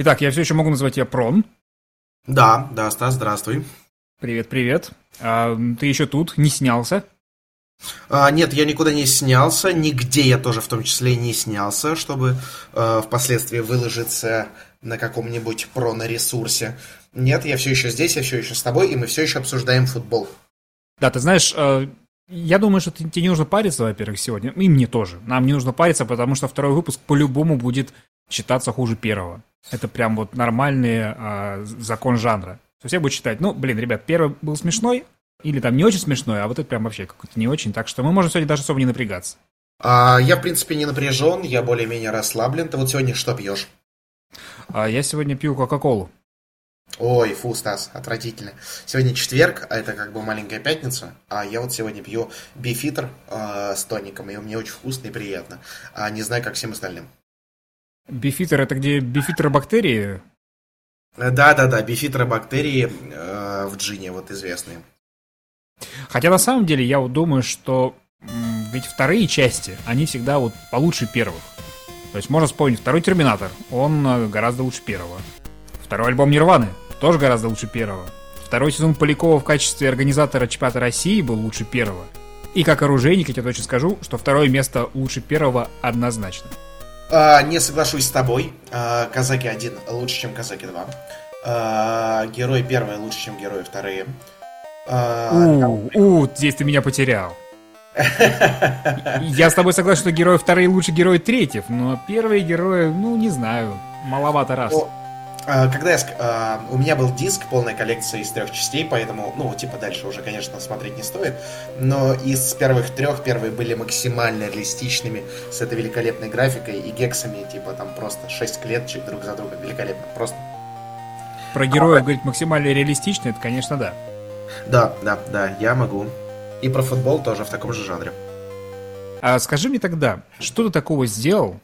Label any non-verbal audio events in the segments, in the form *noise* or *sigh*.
Итак, я все еще могу назвать тебя Прон. Да, да, Стас, здравствуй. Привет, привет. А, ты еще тут, не снялся? А, нет, я никуда не снялся, нигде я тоже в том числе не снялся, чтобы э, впоследствии выложиться на каком-нибудь проно-ресурсе. Нет, я все еще здесь, я все еще с тобой, и мы все еще обсуждаем футбол. Да, ты знаешь, э, я думаю, что тебе не нужно париться, во-первых, сегодня. И мне тоже. Нам не нужно париться, потому что второй выпуск по-любому будет считаться хуже первого. Это прям вот нормальный э, закон жанра. Все будут считать, ну, блин, ребят, первый был смешной, или там не очень смешной, а вот это прям вообще какой-то не очень. Так что мы можем сегодня даже особо не напрягаться. А, я, в принципе, не напряжен, я более-менее расслаблен. Ты вот сегодня что пьешь? А, я сегодня пью Кока-Колу. Ой, фу, Стас, отвратительно. Сегодня четверг, а это как бы маленькая пятница, а я вот сегодня пью бифитр э, с тоником, и мне очень вкусно и приятно. А не знаю, как всем остальным. Бифитер это где бифитеробактерии? Да-да-да, бифитеробактерии э, в джине, вот известные. Хотя на самом деле я вот думаю, что ведь вторые части, они всегда вот получше первых. То есть можно вспомнить второй Терминатор, он э, гораздо лучше первого. Второй альбом Нирваны тоже гораздо лучше первого. Второй сезон Полякова в качестве организатора чемпионата России был лучше первого. И как оружейник я тебе точно скажу, что второе место лучше первого однозначно. А, не соглашусь с тобой. А, Казаки 1 лучше, чем Казаки 2. А, герои первые лучше, чем герои вторые. А, у, у, здесь ты меня потерял. Я с тобой согласен, что герои вторые лучше герои третьих, но первые герои, ну, не знаю, маловато раз. А, когда я, а, у меня был диск, полная коллекция из трех частей, поэтому, ну, типа, дальше уже, конечно, смотреть не стоит, но из первых трех первые были максимально реалистичными, с этой великолепной графикой и гексами, типа, там просто шесть клеточек друг за другом, великолепно, просто. Про героев а, говорить максимально реалистично, это, конечно, да. Да, да, да, я могу. И про футбол тоже в таком же жанре. А скажи мне тогда, что ты такого сделал?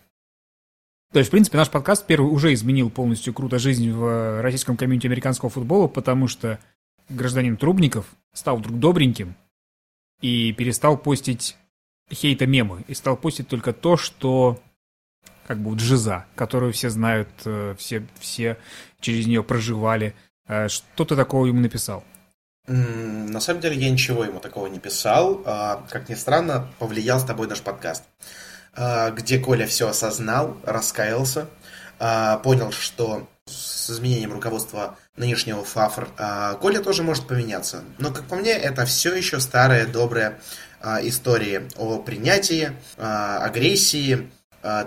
То есть, в принципе, наш подкаст первый уже изменил полностью круто жизнь в российском комьюнити американского футбола, потому что гражданин Трубников стал вдруг добреньким и перестал постить хейта мемы, и стал постить только то, что как бы вот жиза, которую все знают, э, все, все через нее проживали. Э, что ты такого ему написал? На самом деле я ничего ему такого не писал. А, как ни странно, повлиял с тобой наш подкаст, где Коля все осознал, раскаялся, а, понял, что с изменением руководства нынешнего ФАФР Коля тоже может поменяться. Но, как по мне, это все еще старая добрая история о принятии, агрессии,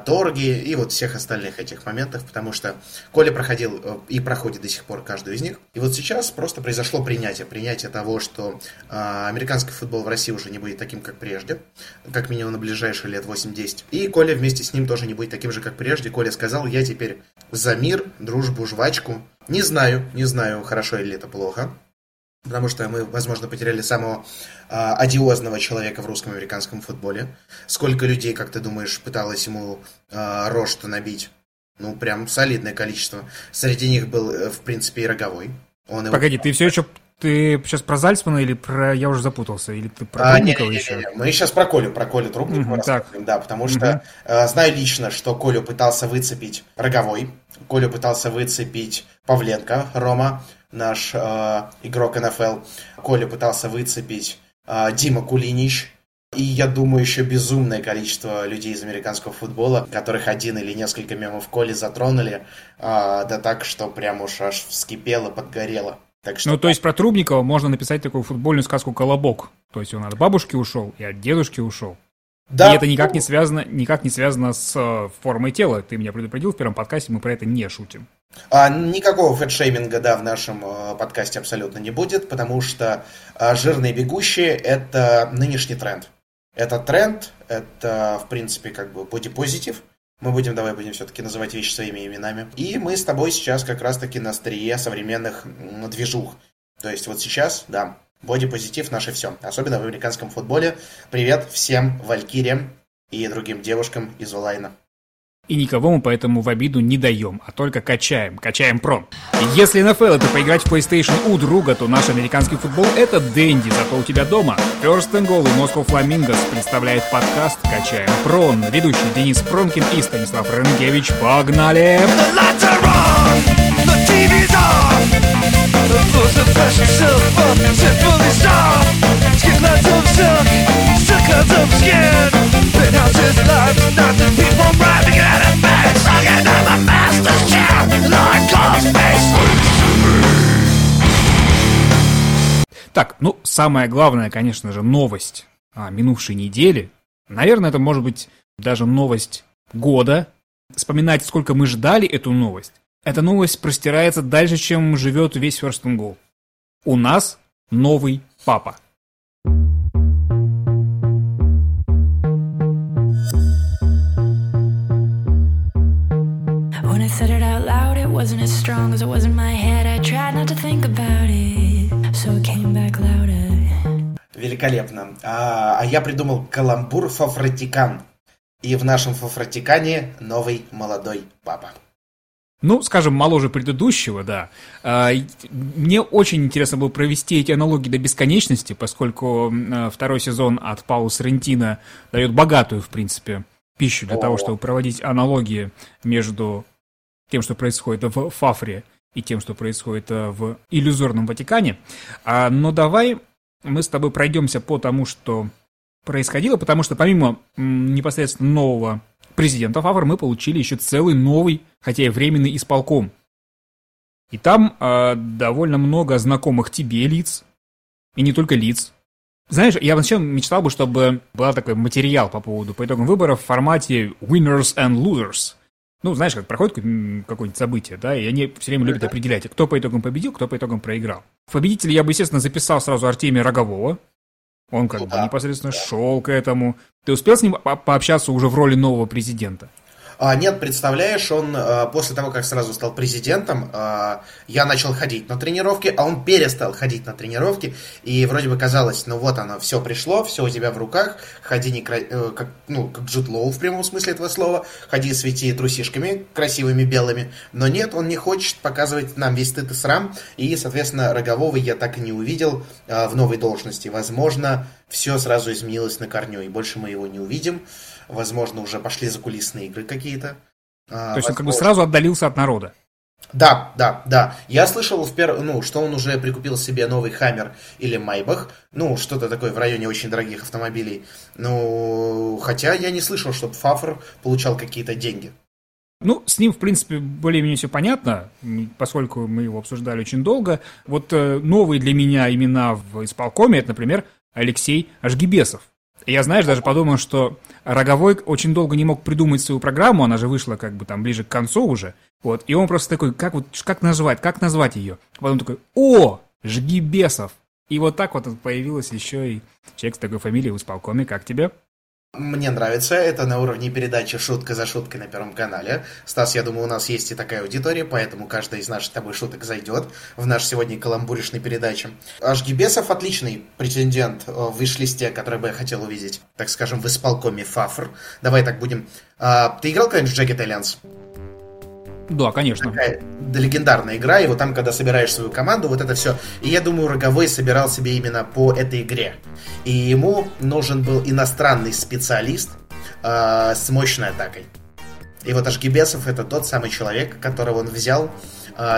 торги и вот всех остальных этих моментов, потому что Коля проходил э, и проходит до сих пор каждую из них. И вот сейчас просто произошло принятие, принятие того, что э, американский футбол в России уже не будет таким, как прежде, как минимум на ближайшие лет 8-10. И Коля вместе с ним тоже не будет таким же, как прежде. Коля сказал, я теперь за мир, дружбу, жвачку. Не знаю, не знаю, хорошо или это плохо потому что мы, возможно, потеряли самого э, одиозного человека в русском американском футболе. Сколько людей, как ты думаешь, пыталось ему э, рожь набить? Ну, прям солидное количество. Среди них был, э, в принципе, и Роговой. Он Погоди, его... ты все еще ты сейчас про Зальцмана или про... Я уже запутался. Или ты про а, Трубникова не, не, не, не, Мы сейчас про Колю, про Колю Трубникова угу, рассказываем, да, потому что угу. э, знаю лично, что Колю пытался выцепить Роговой, Колю пытался выцепить Павленко, Рома, наш э, игрок НФЛ. Коля пытался выцепить э, Дима Кулинич. И я думаю, еще безумное количество людей из американского футбола, которых один или несколько мемов Коли затронули, э, да так, что прям уж аж вскипело, подгорело. Так что... Ну, то есть про Трубникова можно написать такую футбольную сказку «Колобок». То есть он от бабушки ушел и от дедушки ушел. Да. И это никак не связано, никак не связано с э, формой тела. Ты меня предупредил в первом подкасте, мы про это не шутим. А, никакого фэтшейминга, да, в нашем э, подкасте абсолютно не будет, потому что э, жирные бегущие – это нынешний тренд. Это тренд, это, в принципе, как бы бодипозитив. Мы будем, давай будем все-таки называть вещи своими именами. И мы с тобой сейчас как раз-таки на острие современных движух. То есть вот сейчас, да, бодипозитив наше все. Особенно в американском футболе. Привет всем валькириям и другим девушкам из онлайна. И никого мы поэтому в обиду не даем, а только качаем, качаем пром. Если NFL это поиграть в PlayStation у друга, то наш американский футбол это Дэнди, зато у тебя дома. First and Goal и Moscow Flamingos представляет подкаст «Качаем прон». Ведущий Денис Пронкин и Станислав Ренкевич. Погнали! The Так, ну, самое главное, конечно же, новость а, минувшей недели. Наверное, это может быть даже новость года. Вспоминать, сколько мы ждали эту новость. Эта новость простирается дальше, чем живет весь First and Goal. У нас новый папа. Wasn't as strong as it was in my head. I tried not to think about it, so it came back louder. Великолепно. А, а я придумал каламбур Фафратикан. И в нашем Фафратикане новый молодой папа. Ну, скажем, моложе предыдущего, да. А, Мне очень интересно было провести эти аналогии до бесконечности, поскольку м, второй сезон от Паула Соррентино дает богатую, в принципе, пищу для О. того, чтобы проводить аналогии между тем, что происходит в Фафре, и тем, что происходит э, в иллюзорном Ватикане. А, Но давай мы с тобой пройдемся по тому, что происходило, потому что помимо непосредственно нового президента Фавр мы получили еще целый новый, хотя и временный исполком. И там э, довольно много знакомых тебе лиц, и не только лиц. Знаешь, я вообще мечтал бы, чтобы был такой материал по поводу по итогам выборов в формате winners and losers. Ну, знаешь, как проходит какое-нибудь событие, да, и они все время любят определять, кто по итогам победил, кто по итогам проиграл. В победителя я бы, естественно, записал сразу Артемия Рогового. Он как Ну бы да, непосредственно шел к этому. Ты успел с ним по- пообщаться уже в роли нового президента? А, нет, представляешь, он а, после того, как сразу стал президентом, а, я начал ходить на тренировки, а он перестал ходить на тренировки, и вроде бы казалось, ну вот оно, все пришло, все у тебя в руках, ходи не кра- э, как, ну, как Джуд Лоу в прямом смысле этого слова, ходи свети трусишками красивыми белыми, но нет, он не хочет показывать нам весь стыд и срам, и, соответственно, Рогового я так и не увидел а, в новой должности. Возможно, все сразу изменилось на корню, и больше мы его не увидим. Возможно, уже пошли закулисные игры какие-то. А, То есть он как бы возможно. сразу отдалился от народа. Да, да, да. Я слышал, в пер... ну, что он уже прикупил себе новый Хаммер или Майбах. Ну, что-то такое в районе очень дорогих автомобилей. Ну, хотя я не слышал, чтобы Фафр получал какие-то деньги. Ну, с ним, в принципе, более-менее все понятно, поскольку мы его обсуждали очень долго. Вот э, новые для меня имена в исполкоме, это, например, Алексей Ашгибесов. Я, знаешь, даже подумал, что Роговой очень долго не мог придумать свою программу, она же вышла как бы там ближе к концу уже. Вот, и он просто такой, как вот, как назвать, как назвать ее? Потом такой, о, Жгибесов. И вот так вот появилась еще и человек с такой фамилией в исполкоме, как тебе? Мне нравится, это на уровне передачи «Шутка за шуткой» на Первом канале. Стас, я думаю, у нас есть и такая аудитория, поэтому каждая из наших с тобой шуток зайдет в наш сегодня каламбуришной передаче. Ашгибесов отличный претендент э, в виш-листе, который бы я хотел увидеть, так скажем, в исполкоме ФАФР. Давай так будем. А, ты играл когда-нибудь в Jagged Alliance? Да, конечно. Такая да, легендарная игра, и вот там, когда собираешь свою команду, вот это все. И я думаю, Роговой собирал себе именно по этой игре. И ему нужен был иностранный специалист э, с мощной атакой. И вот Ашгибесов это тот самый человек, которого он взял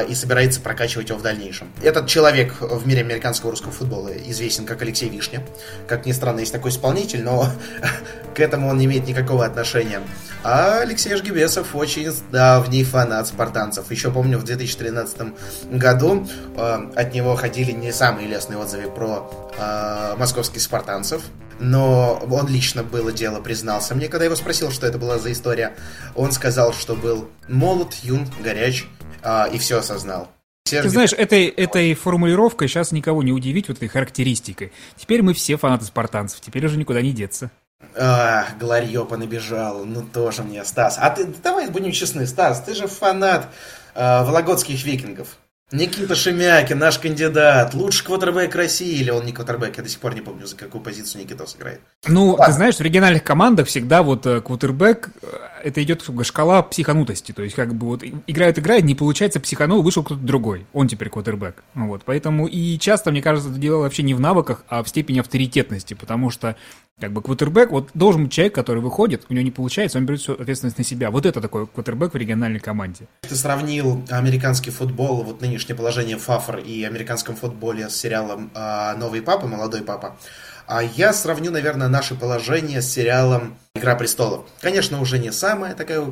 и собирается прокачивать его в дальнейшем. Этот человек в мире американского русского футбола известен как Алексей Вишня. Как ни странно, есть такой исполнитель, но *laughs* к этому он не имеет никакого отношения. А Алексей Ашгибесов очень давний фанат спартанцев. Еще помню, в 2013 году э, от него ходили не самые лестные отзывы про э, московских спартанцев. Но он лично было дело признался мне, когда его спросил, что это была за история. Он сказал, что был молод, юн, горяч а, и все осознал. Ты знаешь, этой, этой формулировкой сейчас никого не удивить, вот этой характеристикой. Теперь мы все фанаты спартанцев, теперь уже никуда не деться. А, Гларьёпа набежал, ну тоже мне, Стас. А ты, давай будем честны, Стас, ты же фанат а, вологодских викингов. Никита Шемякин, наш кандидат, лучший квотербек России, или он не квотербек, я до сих пор не помню, за какую позицию Никитос играет. Ну, Ладно. ты знаешь, в региональных командах всегда вот э, квотербек, э, это идет шкала психанутости. То есть, как бы вот играет, играет, не получается, психанул, вышел кто-то другой. Он теперь квотербек. Вот. Поэтому и часто, мне кажется, это дело вообще не в навыках, а в степени авторитетности. Потому что как бы квотербек, вот должен быть человек, который выходит, у него не получается, он берет всю ответственность на себя. Вот это такой квотербек в региональной команде. Ты сравнил американский футбол, вот нынешнее положение ФАФР и американском футболе с сериалом а, «Новый папа», «Молодой папа». А я сравню, наверное, наше положение с сериалом «Игра престолов». Конечно, уже не самая такая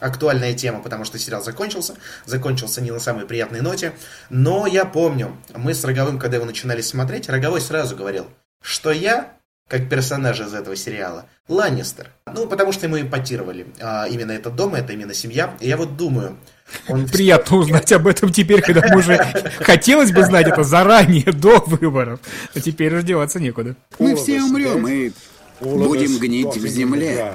актуальная тема, потому что сериал закончился. Закончился не на самой приятной ноте. Но я помню, мы с Роговым, когда его начинали смотреть, Роговой сразу говорил, что я как персонаж из этого сериала. Ланнистер. Ну, потому что мы импотировали а, именно этот дом, это именно семья. И я вот думаю... Он... Приятно узнать об этом теперь, когда мы уже... Хотелось бы знать это заранее, до выборов. А теперь раздеваться некуда. Мы все умрем и будем гнить в земле.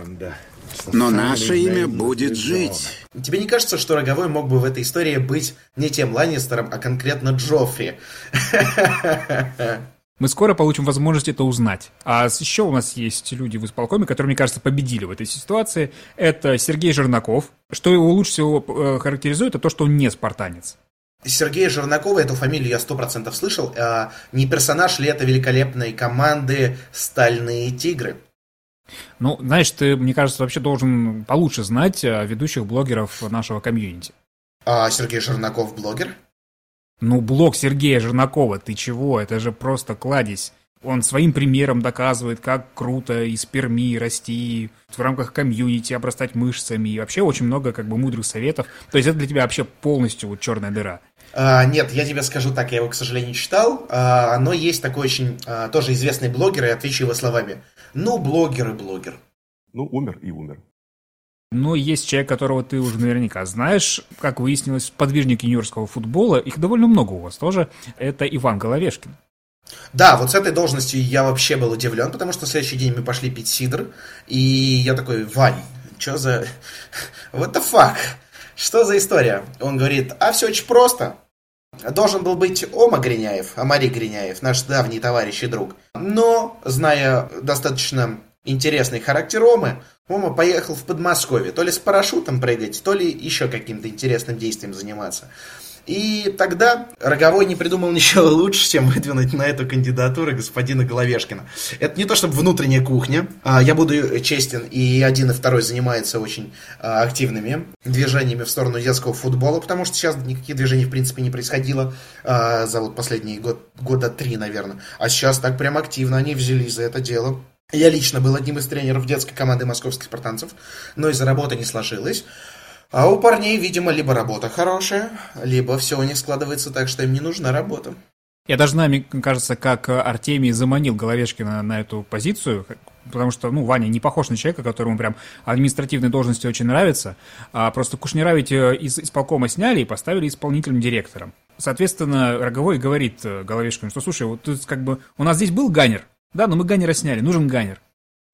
Но наше имя будет жить. Тебе не кажется, что Роговой мог бы в этой истории быть не тем Ланнистером, а конкретно Джоффри? *laughs* Мы скоро получим возможность это узнать. А еще у нас есть люди в исполкоме, которые, мне кажется, победили в этой ситуации. Это Сергей Жернаков. Что его лучше всего э, характеризует, это то, что он не спартанец. Сергея Жернакова, эту фамилию я сто процентов слышал. А не персонаж ли это великолепной команды «Стальные тигры»? Ну, знаешь, ты, мне кажется, вообще должен получше знать ведущих блогеров нашего комьюнити. А Сергей Жернаков блогер? Ну, блог Сергея Жернакова, ты чего? Это же просто кладезь. Он своим примером доказывает, как круто из Перми расти, в рамках комьюнити обрастать мышцами, и вообще очень много как бы мудрых советов. То есть это для тебя вообще полностью вот черная дыра. А, нет, я тебе скажу так, я его, к сожалению, не читал, а, но есть такой очень а, тоже известный блогер, и отвечу его словами. Ну, блогер и блогер. Ну, умер и умер. Но есть человек, которого ты уже наверняка знаешь, как выяснилось, подвижник юниорского футбола, их довольно много у вас тоже, это Иван Головешкин. Да, вот с этой должностью я вообще был удивлен, потому что в следующий день мы пошли пить сидр, и я такой, Вань, что за... What the fuck? Что за история? Он говорит, а все очень просто. Должен был быть Ома Гриняев, Амари Гриняев, наш давний товарищ и друг. Но, зная достаточно интересный характер Омы, Ома поехал в Подмосковье, то ли с парашютом прыгать, то ли еще каким-то интересным действием заниматься. И тогда Роговой не придумал *laughs* ничего лучше, чем выдвинуть на эту кандидатуру господина Головешкина. Это не то чтобы внутренняя кухня. А, я буду честен, и один, и второй занимаются очень а, активными движениями в сторону детского футбола, потому что сейчас никаких движений, в принципе, не происходило а, за вот последние год, года три, наверное. А сейчас так прям активно они взялись за это дело. Я лично был одним из тренеров детской команды московских спартанцев, но из-за работы не сложилось. А у парней, видимо, либо работа хорошая, либо все у них складывается так, что им не нужна работа. Я даже мне кажется, как Артемий заманил Головешкина на эту позицию, потому что, ну, Ваня не похож на человека, которому прям административные должности очень нравятся, а просто Кушнера ведь э, из исполкома сняли и поставили исполнительным директором. Соответственно, Роговой говорит э, Головешкину, что, слушай, вот тут как бы у нас здесь был ганер, да, но мы ганнера сняли, нужен ганнер.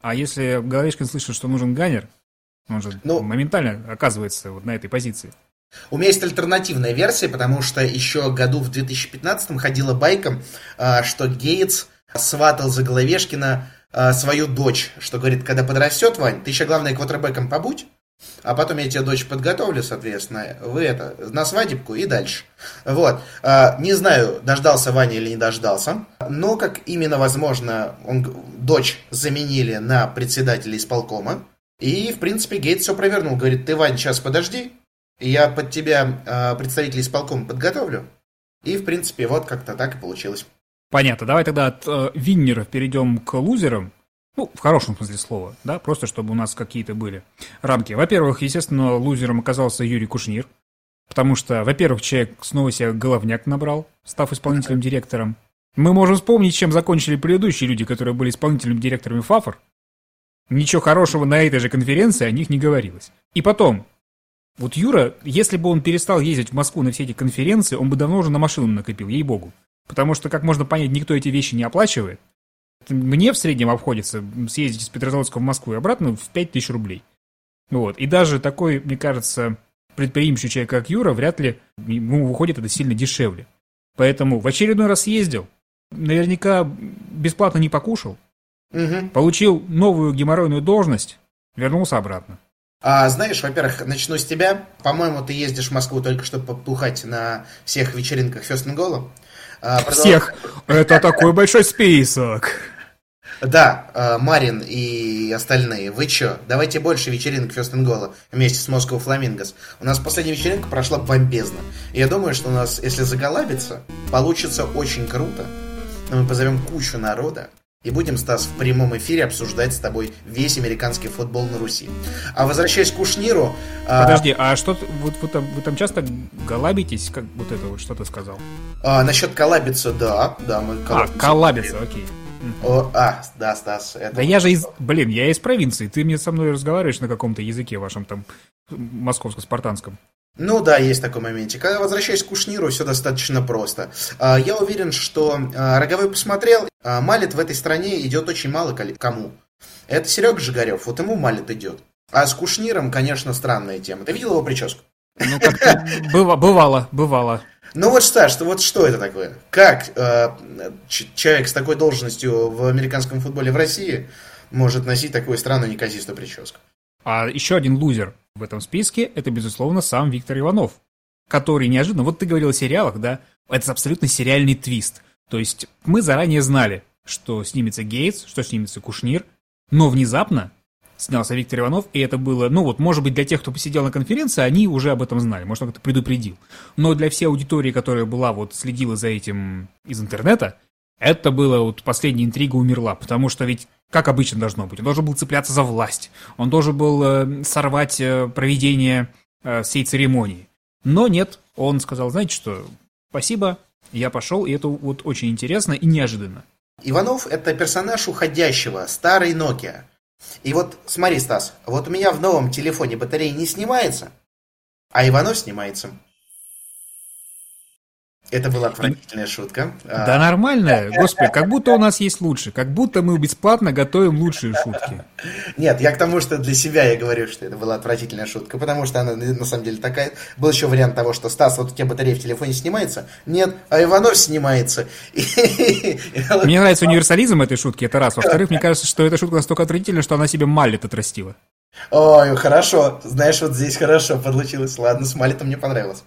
А если Головешкин слышит, что нужен ганнер, он же ну, моментально оказывается вот на этой позиции. У меня есть альтернативная версия, потому что еще году в 2015 ходила байка, а, что Гейтс сватал за Головешкина а, свою дочь, что говорит, когда подрастет, Вань, ты еще главное квотербеком побудь, а потом я тебе дочь подготовлю, соответственно, вы это, на свадебку и дальше. Вот. А, не знаю, дождался Ваня или не дождался, но как именно возможно, он, дочь заменили на председателя исполкома, и, в принципе, Гейт все провернул. Говорит, ты, Вань, сейчас подожди, я под тебя э, представителя исполкома подготовлю. И, в принципе, вот как-то так и получилось. Понятно. Давай тогда от э, виннеров перейдем к лузерам. Ну, в хорошем смысле слова, да, просто чтобы у нас какие-то были рамки. Во-первых, естественно, лузером оказался Юрий Кушнир, потому что, во-первых, человек снова себе головняк набрал, став исполнительным директором. Мы можем вспомнить, чем закончили предыдущие люди, которые были исполнительными директорами ФАФОР. Ничего хорошего на этой же конференции о них не говорилось. И потом, вот Юра, если бы он перестал ездить в Москву на все эти конференции, он бы давно уже на машину накопил, ей-богу. Потому что, как можно понять, никто эти вещи не оплачивает мне в среднем обходится съездить из Петрозаводска в Москву и обратно в 5000 рублей. Вот. И даже такой, мне кажется, предприимчивый человек, как Юра, вряд ли ему выходит это сильно дешевле. Поэтому в очередной раз ездил, наверняка бесплатно не покушал, угу. получил новую геморройную должность, вернулся обратно. А, знаешь, во-первых, начну с тебя. По-моему, ты ездишь в Москву только чтобы побухать на всех вечеринках Goal. А, продол... Всех? Это такой большой список. Да, э, Марин и остальные, вы чё? Давайте больше вечеринок Goal вместе с Moscow Flamingos. У нас последняя вечеринка прошла бомбезно. Я думаю, что у нас, если заголабиться, получится очень круто. Мы позовем кучу народа, и будем, Стас, в прямом эфире обсуждать с тобой весь американский футбол на Руси. А возвращаясь к Кушниру... А, Подожди, а, а что вот вы там, вы там часто галабитесь, как вот это вот что ты сказал? А, насчет коллабиться, да, да, мы коллабиться. А, коллабиться, окей. О, а, да, Стас. Это да я же из... Блин, я из провинции. Ты мне со мной разговариваешь на каком-то языке вашем там московско-спартанском. Ну да, есть такой моментик. А возвращаясь к Кушниру, все достаточно просто. А, я уверен, что а, Роговой посмотрел, а, малит в этой стране идет очень мало кому. Это Серега Жигарев, вот ему малит идет. А с Кушниром, конечно, странная тема. Ты видел его прическу? Ну, как-то бывало, бывало. Ну вот, Саш, вот что это такое? Как э, человек с такой должностью в американском футболе в России может носить такую странную неказистую прическу? А еще один лузер в этом списке – это, безусловно, сам Виктор Иванов, который неожиданно, вот ты говорил о сериалах, да, это абсолютно сериальный твист. То есть мы заранее знали, что снимется Гейтс, что снимется Кушнир, но внезапно снялся Виктор Иванов, и это было, ну вот, может быть, для тех, кто посидел на конференции, они уже об этом знали, может, он как-то предупредил. Но для всей аудитории, которая была, вот, следила за этим из интернета, это было вот последняя интрига умерла, потому что ведь как обычно должно быть, он должен был цепляться за власть, он должен был э, сорвать э, проведение э, всей церемонии. Но нет, он сказал, знаете что, спасибо, я пошел, и это вот очень интересно и неожиданно. Иванов – это персонаж уходящего, старый Nokia – и вот смотри, Стас, вот у меня в новом телефоне батарея не снимается, а Иванов снимается. Это была отвратительная шутка. Да нормально, господи, как будто у нас есть лучше, как будто мы бесплатно готовим лучшие шутки. Нет, я к тому, что для себя я говорю, что это была отвратительная шутка, потому что она на самом деле такая. Был еще вариант того, что Стас, вот у тебя батарея в телефоне снимается, нет, а Иванов снимается. Мне нравится универсализм этой шутки, это раз. Во-вторых, мне кажется, что эта шутка настолько отвратительна, что она себе малит отрастила. Ой, хорошо, знаешь, вот здесь хорошо получилось. Ладно, с малитом мне понравилось.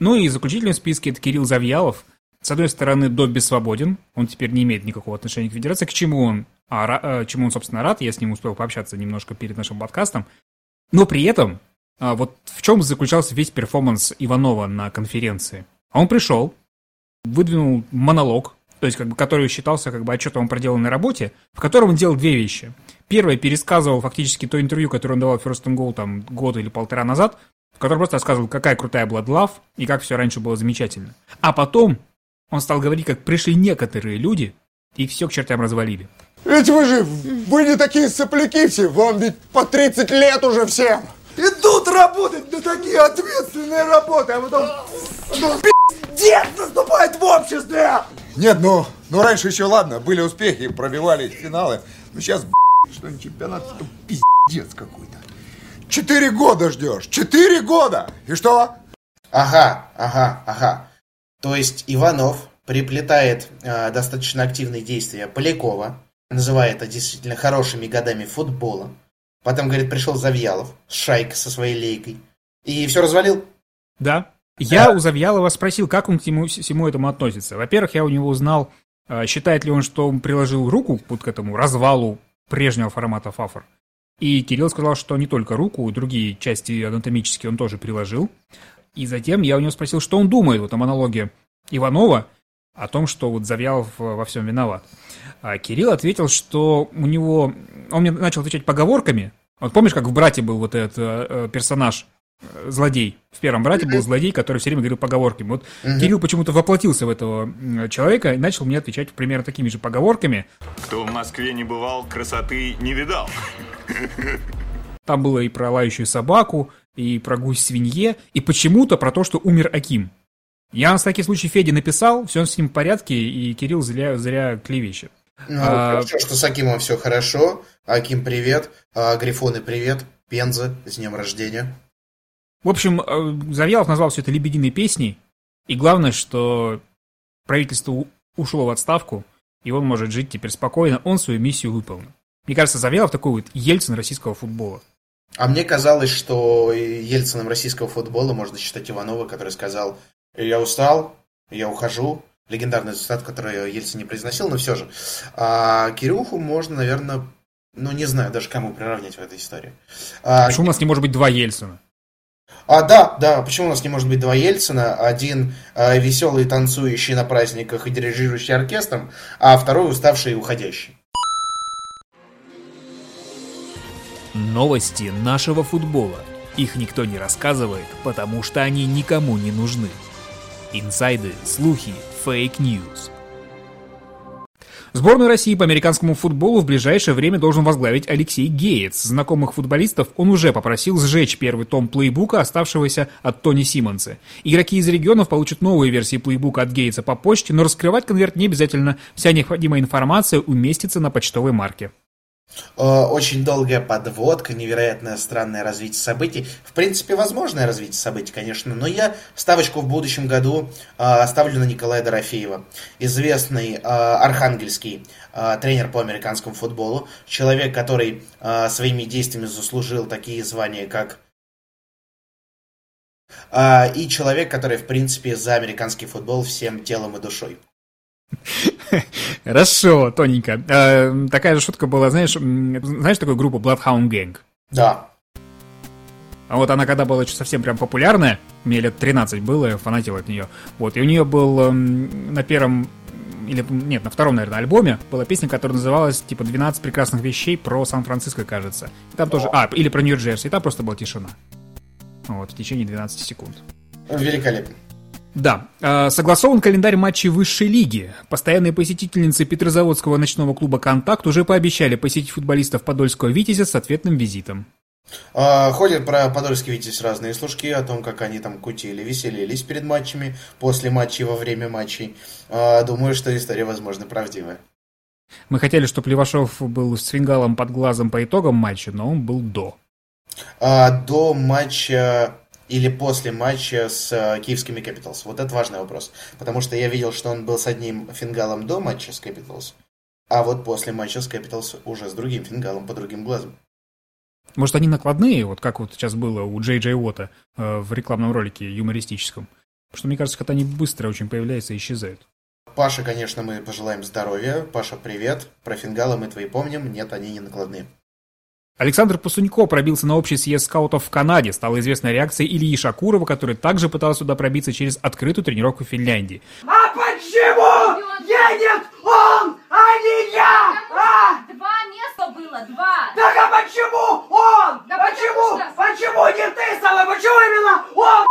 Ну и в списке это Кирилл Завьялов. С одной стороны, Добби свободен, он теперь не имеет никакого отношения к федерации, к чему он, а, чему он, собственно, рад, я с ним успел пообщаться немножко перед нашим подкастом. Но при этом, а, вот в чем заключался весь перформанс Иванова на конференции? Он пришел, выдвинул монолог, то есть, как бы, который считался как бы отчетом о проделанной работе, в котором он делал две вещи. Первое, пересказывал фактически то интервью, которое он давал First and Goal там год или полтора назад, который просто рассказывал, какая крутая была Love и как все раньше было замечательно. А потом он стал говорить, как пришли некоторые люди и все к чертям развалили. Ведь вы же, вы не такие сопляки все, вам ведь по 30 лет уже всем. Идут работать на такие ответственные работы, а потом ну, пиздец наступает в обществе. Нет, ну, ну раньше еще ладно, были успехи, пробивали финалы. Ну сейчас, что чемпионат, это пиздец какой-то. Четыре года ждешь. Четыре года! И что? Ага, ага, ага. То есть Иванов приплетает э, достаточно активные действия Полякова, называя это действительно хорошими годами футбола. Потом, говорит, пришел Завьялов с шайкой со своей лейкой. И все развалил. Да. Я да. у Завьялова спросил, как он к всему, всему этому относится. Во-первых, я у него узнал, э, считает ли он, что он приложил руку вот к этому развалу прежнего формата Фафор. И Кирилл сказал, что не только руку, другие части анатомические он тоже приложил. И затем я у него спросил, что он думает вот о монологе Иванова, о том, что вот Завьялов во всем виноват. А Кирилл ответил, что у него... Он мне начал отвечать поговорками. Вот помнишь, как в «Брате» был вот этот э, персонаж, э, злодей. В первом «Брате» был злодей, который все время говорил поговорками. Вот угу. Кирилл почему-то воплотился в этого человека и начал мне отвечать примерно такими же поговорками. Кто в Москве не бывал, красоты не видал. Там было и про лающую собаку, и про гусь-свинье, и почему-то про то, что умер Аким. Я на всякий случай Феде написал, все с ним в порядке, и Кирилл зря, зря клевещет. Ну, а, хорошо, что с Акимом все хорошо. Аким, привет. А, Грифоны, привет. Пенза, с днем рождения. В общем, э, Завьялов назвал все это лебединой песней. И главное, что правительство ушло в отставку, и он может жить теперь спокойно, он свою миссию выполнил. Мне кажется, Завьялов такой вот Ельцин российского футбола. А мне казалось, что Ельцином российского футбола можно считать Иванова, который сказал, я устал, я ухожу. Легендарный цитат, который Ельцин не произносил, но все же. А Кирюху можно, наверное, ну не знаю даже кому приравнять в этой истории. А, Почему у нас не может быть два Ельцина? А, да, да, почему у нас не может быть два Ельцина? Один э, веселый, танцующий на праздниках и дирижирующий оркестром, а второй уставший и уходящий. Новости нашего футбола. Их никто не рассказывает, потому что они никому не нужны. Инсайды, слухи, fake news – Сборную России по американскому футболу в ближайшее время должен возглавить Алексей Геец. Знакомых футболистов он уже попросил сжечь первый том плейбука, оставшегося от Тони Симмонса. Игроки из регионов получат новые версии плейбука от Гейца по почте, но раскрывать конверт не обязательно. Вся необходимая информация уместится на почтовой марке. Э, очень долгая подводка, невероятное странное развитие событий. В принципе, возможное развитие событий, конечно, но я ставочку в будущем году э, ставлю на Николая Дорофеева. Известный э, архангельский тренер по американскому футболу, человек, который своими действиями заслужил такие звания, как и человек, который, в принципе, за американский футбол всем телом и душой. *laughs* Хорошо, тоненько. Э, такая же шутка была, знаешь, знаешь такую группу Bloodhound Gang? Да. А вот она когда была совсем прям популярная, мне лет 13 было, я фанатил от нее. Вот, и у нее был э, на первом или нет, на втором, наверное, альбоме была песня, которая называлась типа 12 прекрасных вещей про Сан-Франциско, кажется. И там тоже, а, или про Нью-Джерси, и там просто была тишина. Вот, в течение 12 секунд. Великолепно. Да, э, согласован календарь матчей высшей лиги. Постоянные посетительницы Петрозаводского ночного клуба «Контакт» уже пообещали посетить футболистов Подольского «Витязя» с ответным визитом. А, ходят про Подольский «Витязь» разные служки о том, как они там кутили, веселились перед матчами, после матчей, во время матчей. А, думаю, что история, возможно, правдивая. Мы хотели, чтобы Левашов был с фингалом под глазом по итогам матча, но он был до. А, до матча или после матча с э, киевскими Capitals? Вот это важный вопрос. Потому что я видел, что он был с одним фингалом до матча с Capitals, а вот после матча с Capitals уже с другим фингалом, по другим глазам. Может, они накладные, вот как вот сейчас было у Джей Джей Уота э, в рекламном ролике юмористическом? Потому что, мне кажется, как они быстро очень появляются и исчезают. Паша, конечно, мы пожелаем здоровья. Паша, привет. Про фингалы мы твои помним. Нет, они не накладные. Александр Пасунько пробился на общий съезд скаутов в Канаде. Стала известна реакция Ильи Шакурова, который также пытался туда пробиться через открытую тренировку в Финляндии. А почему едет он, а не я? А? Два места было, два. Так а почему он? Да почему? что... Почему не ты, Сава? Почему именно он?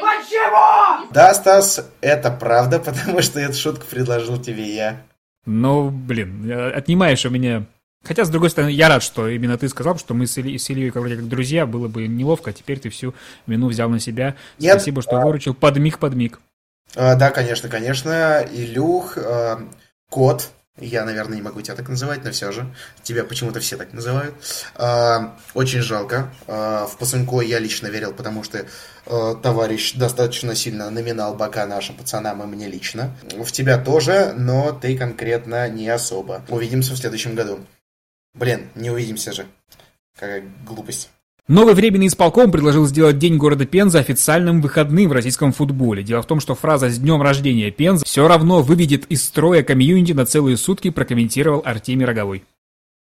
Почему? Да, Стас, это правда, *laughs* потому что эту шутку предложил тебе я. Ну, блин, отнимаешь у меня Хотя, с другой стороны, я рад, что именно ты сказал, что мы с, Ильей, с Ильей как, вроде как друзья, было бы неловко, а теперь ты всю вину взял на себя. Нет. Спасибо, что выручил. Подмиг, подмиг. А, да, конечно, конечно. Илюх, а, кот, я, наверное, не могу тебя так называть, но все же. Тебя почему-то все так называют. А, очень жалко. А, в Пасунько я лично верил, потому что а, товарищ достаточно сильно номинал бока нашим пацанам и мне лично. В тебя тоже, но ты конкретно не особо. Увидимся в следующем году. Блин, не увидимся же. Какая глупость. Новый временный исполком предложил сделать День города Пенза официальным выходным в российском футболе. Дело в том, что фраза «С днем рождения Пенза» все равно выведет из строя комьюнити на целые сутки, прокомментировал Артемий Роговой.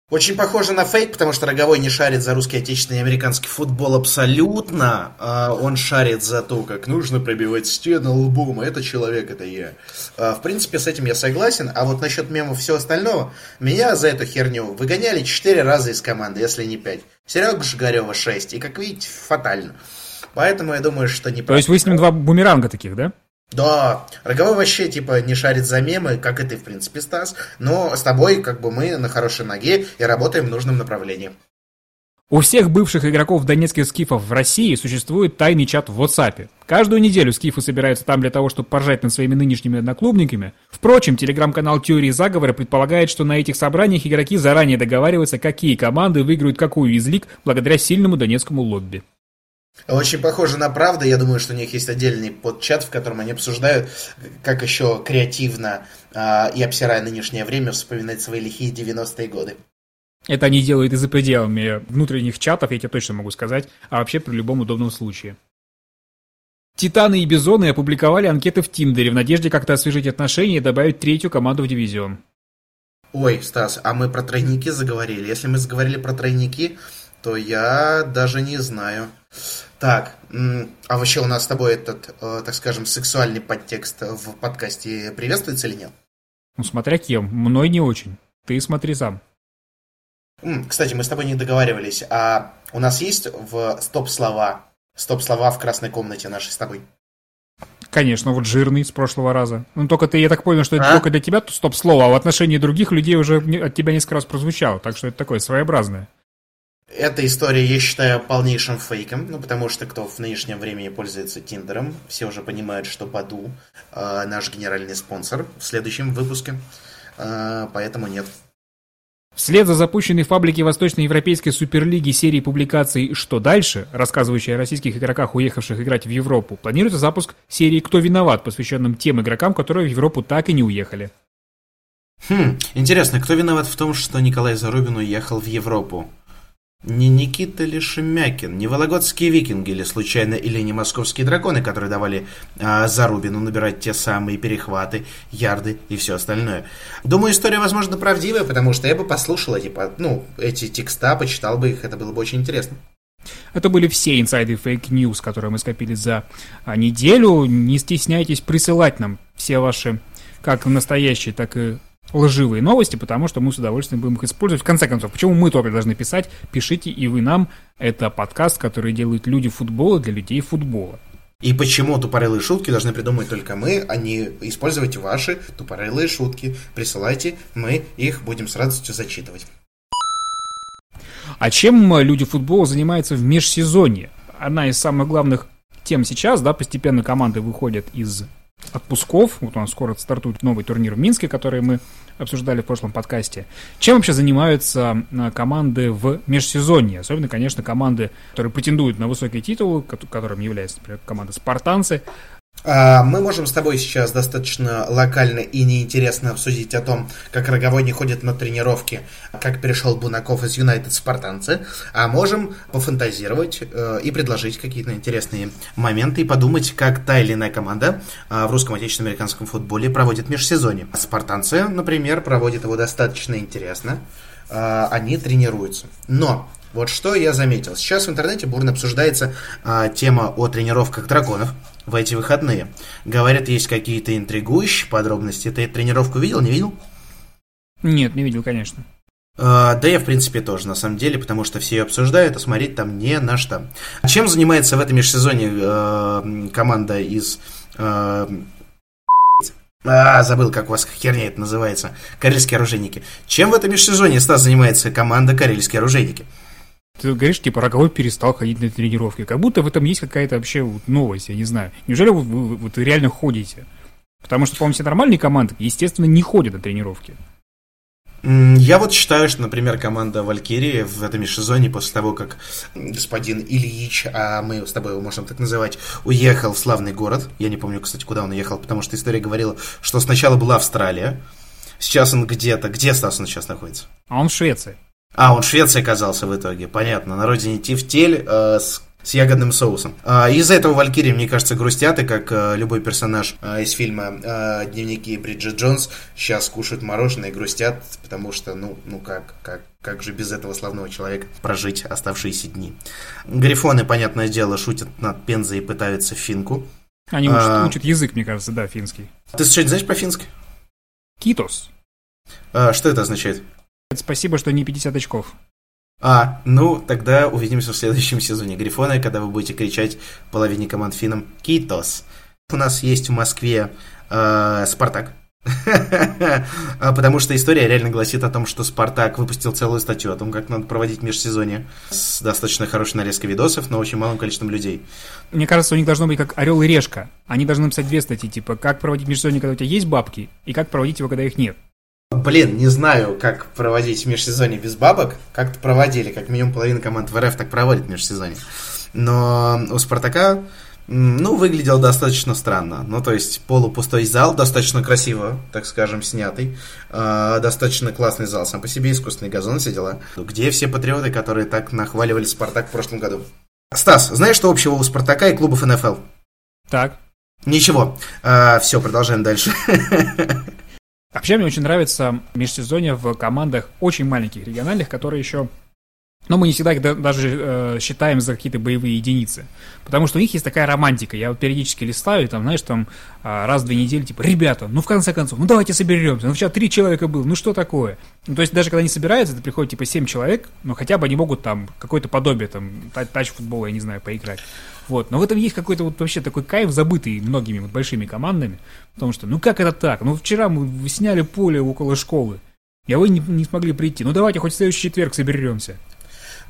Очень похоже на фейк, потому что Роговой не шарит за русский, отечественный и американский футбол абсолютно. А он шарит за то, как нужно пробивать стены лбом. Это человек, это я. А, в принципе, с этим я согласен. А вот насчет мемов всего остального, меня за эту херню выгоняли 4 раза из команды, если не 5. Серега Жигарева 6. И, как видите, фатально. Поэтому я думаю, что не... То есть вы с ним два бумеранга таких, да? Да, Роговой вообще, типа, не шарит за мемы, как и ты, в принципе, Стас, но с тобой, как бы, мы на хорошей ноге и работаем в нужном направлении. У всех бывших игроков донецких скифов в России существует тайный чат в WhatsApp. Каждую неделю скифы собираются там для того, чтобы поржать над своими нынешними одноклубниками. Впрочем, телеграм-канал Теории заговора предполагает, что на этих собраниях игроки заранее договариваются, какие команды выиграют какую из лиг благодаря сильному донецкому лобби. Очень похоже на правду. Я думаю, что у них есть отдельный подчат, в котором они обсуждают, как еще креативно э, и обсирая нынешнее время вспоминать свои лихие 90-е годы. Это они делают и за пределами внутренних чатов, я тебе точно могу сказать, а вообще при любом удобном случае. Титаны и Бизоны опубликовали анкеты в Тиндере в надежде как-то освежить отношения и добавить третью команду в дивизион. Ой, Стас, а мы про тройники заговорили. Если мы заговорили про тройники, то я даже не знаю. Так, а вообще у нас с тобой этот, э, так скажем, сексуальный подтекст в подкасте приветствуется или нет? Ну, смотря кем. Мной не очень. Ты смотри сам. Кстати, мы с тобой не договаривались. А у нас есть в стоп-слова, стоп-слова в красной комнате нашей с тобой? Конечно, вот жирный с прошлого раза. Ну, только ты, я так понял, что это а? только для тебя стоп-слово, а в отношении других людей уже от тебя несколько раз прозвучало, так что это такое своеобразное. Эта история, я считаю, полнейшим фейком, ну, потому что кто в нынешнем времени пользуется Тиндером, все уже понимают, что Баду э, наш генеральный спонсор в следующем выпуске, э, поэтому нет. Вслед за запущенной в паблике Восточноевропейской Суперлиги серии публикаций «Что дальше?», рассказывающей о российских игроках, уехавших играть в Европу, планируется запуск серии «Кто виноват?», посвященным тем игрокам, которые в Европу так и не уехали. Хм, интересно, кто виноват в том, что Николай Зарубин уехал в Европу? Не Никита ли Шемякин, не Вологодские викинги или случайно, или не московские драконы, которые давали а, Зарубину набирать те самые перехваты, ярды и все остальное. Думаю, история, возможно, правдивая, потому что я бы послушал эти, ну, эти текста, почитал бы их, это было бы очень интересно. Это были все инсайды fake news, которые мы скопили за а, неделю. Не стесняйтесь присылать нам все ваши как настоящие, так и лживые новости, потому что мы с удовольствием будем их использовать. В конце концов, почему мы только должны писать? Пишите и вы нам. Это подкаст, который делают люди футбола для людей футбола. И почему тупорылые шутки должны придумать только мы, а не использовать ваши тупорылые шутки. Присылайте, мы их будем с радостью зачитывать. А чем люди футбола занимаются в межсезонье? Одна из самых главных тем сейчас, да, постепенно команды выходят из отпусков. Вот у нас скоро стартует новый турнир в Минске, который мы обсуждали в прошлом подкасте. Чем вообще занимаются а, команды в межсезонье? Особенно, конечно, команды, которые претендуют на высокие титулы, которым является, например, команда «Спартанцы», мы можем с тобой сейчас достаточно локально и неинтересно обсудить о том, как Роговой не ходит на тренировки, как перешел Бунаков из Юнайтед спартанцы, а можем пофантазировать э, и предложить какие-то интересные моменты и подумать, как та или иная команда э, в русском отечественном американском футболе проводит межсезонье. Спартанцы, например, проводят его достаточно интересно. Э, они тренируются. Но вот что я заметил. Сейчас в интернете бурно обсуждается тема о тренировках драконов в эти выходные. Говорят, есть какие-то интригующие подробности. Ты тренировку видел, не видел? Нет, не видел, конечно. Uh, да я, в принципе, тоже, на самом деле, потому что все ее обсуждают, а смотреть там не на что. Чем занимается в этом межсезонье uh, команда из... Uh, а, забыл, как у вас херня это называется. Карельские оружейники. Чем в этом межсезонье, Стас, занимается команда Карельские оружейники? Ты говоришь, типа, Роговой перестал ходить на тренировки. Как будто в этом есть какая-то вообще вот новость, я не знаю. Неужели вы, вы, вы реально ходите? Потому что, по-моему, все нормальные команды, естественно, не ходят на тренировки. Я вот считаю, что, например, команда Валькирии в этом межсезонье после того, как господин Ильич, а мы с тобой его можем так называть, уехал в славный город. Я не помню, кстати, куда он уехал, потому что история говорила, что сначала была Австралия, сейчас он где-то... Где Стас он сейчас находится? А он в Швеции. А, он в Швеции оказался в итоге, понятно. На родине Тифтель э, с с ягодным соусом. А, из-за этого Валькирии, мне кажется, грустят, и как а, любой персонаж а, из фильма а, «Дневники Бриджит Джонс» сейчас кушают мороженое и грустят, потому что, ну, ну как, как, как же без этого славного человека прожить оставшиеся дни. Грифоны, понятное дело, шутят над Пензой и пытаются финку. Они учат, а, учат язык, мне кажется, да, финский. Ты что-нибудь знаешь по-фински? Китос. А, что это означает? Спасибо, что не 50 очков. А, ну, тогда увидимся в следующем сезоне Грифона, когда вы будете кричать половине команд финам «Китос». У нас есть в Москве э, «Спартак», *laughs* а, Потому что история реально гласит о том, что Спартак выпустил целую статью о том, как надо проводить межсезонье с достаточно хорошей нарезкой видосов, но очень малым количеством людей. Мне кажется, у них должно быть как орел и решка. Они должны написать две статьи, типа, как проводить межсезонье, когда у тебя есть бабки, и как проводить его, когда их нет. Блин, не знаю, как проводить межсезонье без бабок. Как-то проводили, как минимум половина команд в РФ так проводит межсезонье. Но у Спартака Ну, выглядел достаточно странно. Ну, то есть, полупустой зал, достаточно красиво, так скажем, снятый. А, достаточно классный зал сам по себе, искусственный газон, все дела. Где все патриоты, которые так нахваливали Спартак в прошлом году? Стас, знаешь, что общего у Спартака и клубов НФЛ? Так. Ничего. все, продолжаем дальше. *laughs* Вообще, мне очень нравится межсезонье в командах очень маленьких региональных, которые еще но мы не всегда их да- даже э, считаем за какие-то боевые единицы. Потому что у них есть такая романтика. Я вот периодически листаю, и там, знаешь, там а, раз в две недели, типа, ребята, ну в конце концов, ну давайте соберемся. Ну вчера три человека было, ну что такое? Ну, то есть даже когда они собираются, это приходит типа семь человек, но хотя бы они могут там какое-то подобие, там, та- тач футбола, я не знаю, поиграть. Вот. Но в этом есть какой-то вот вообще такой кайф, забытый многими вот большими командами. Потому что, ну как это так? Ну вчера мы сняли поле около школы. И вы не, не смогли прийти. Ну давайте хоть в следующий четверг соберемся.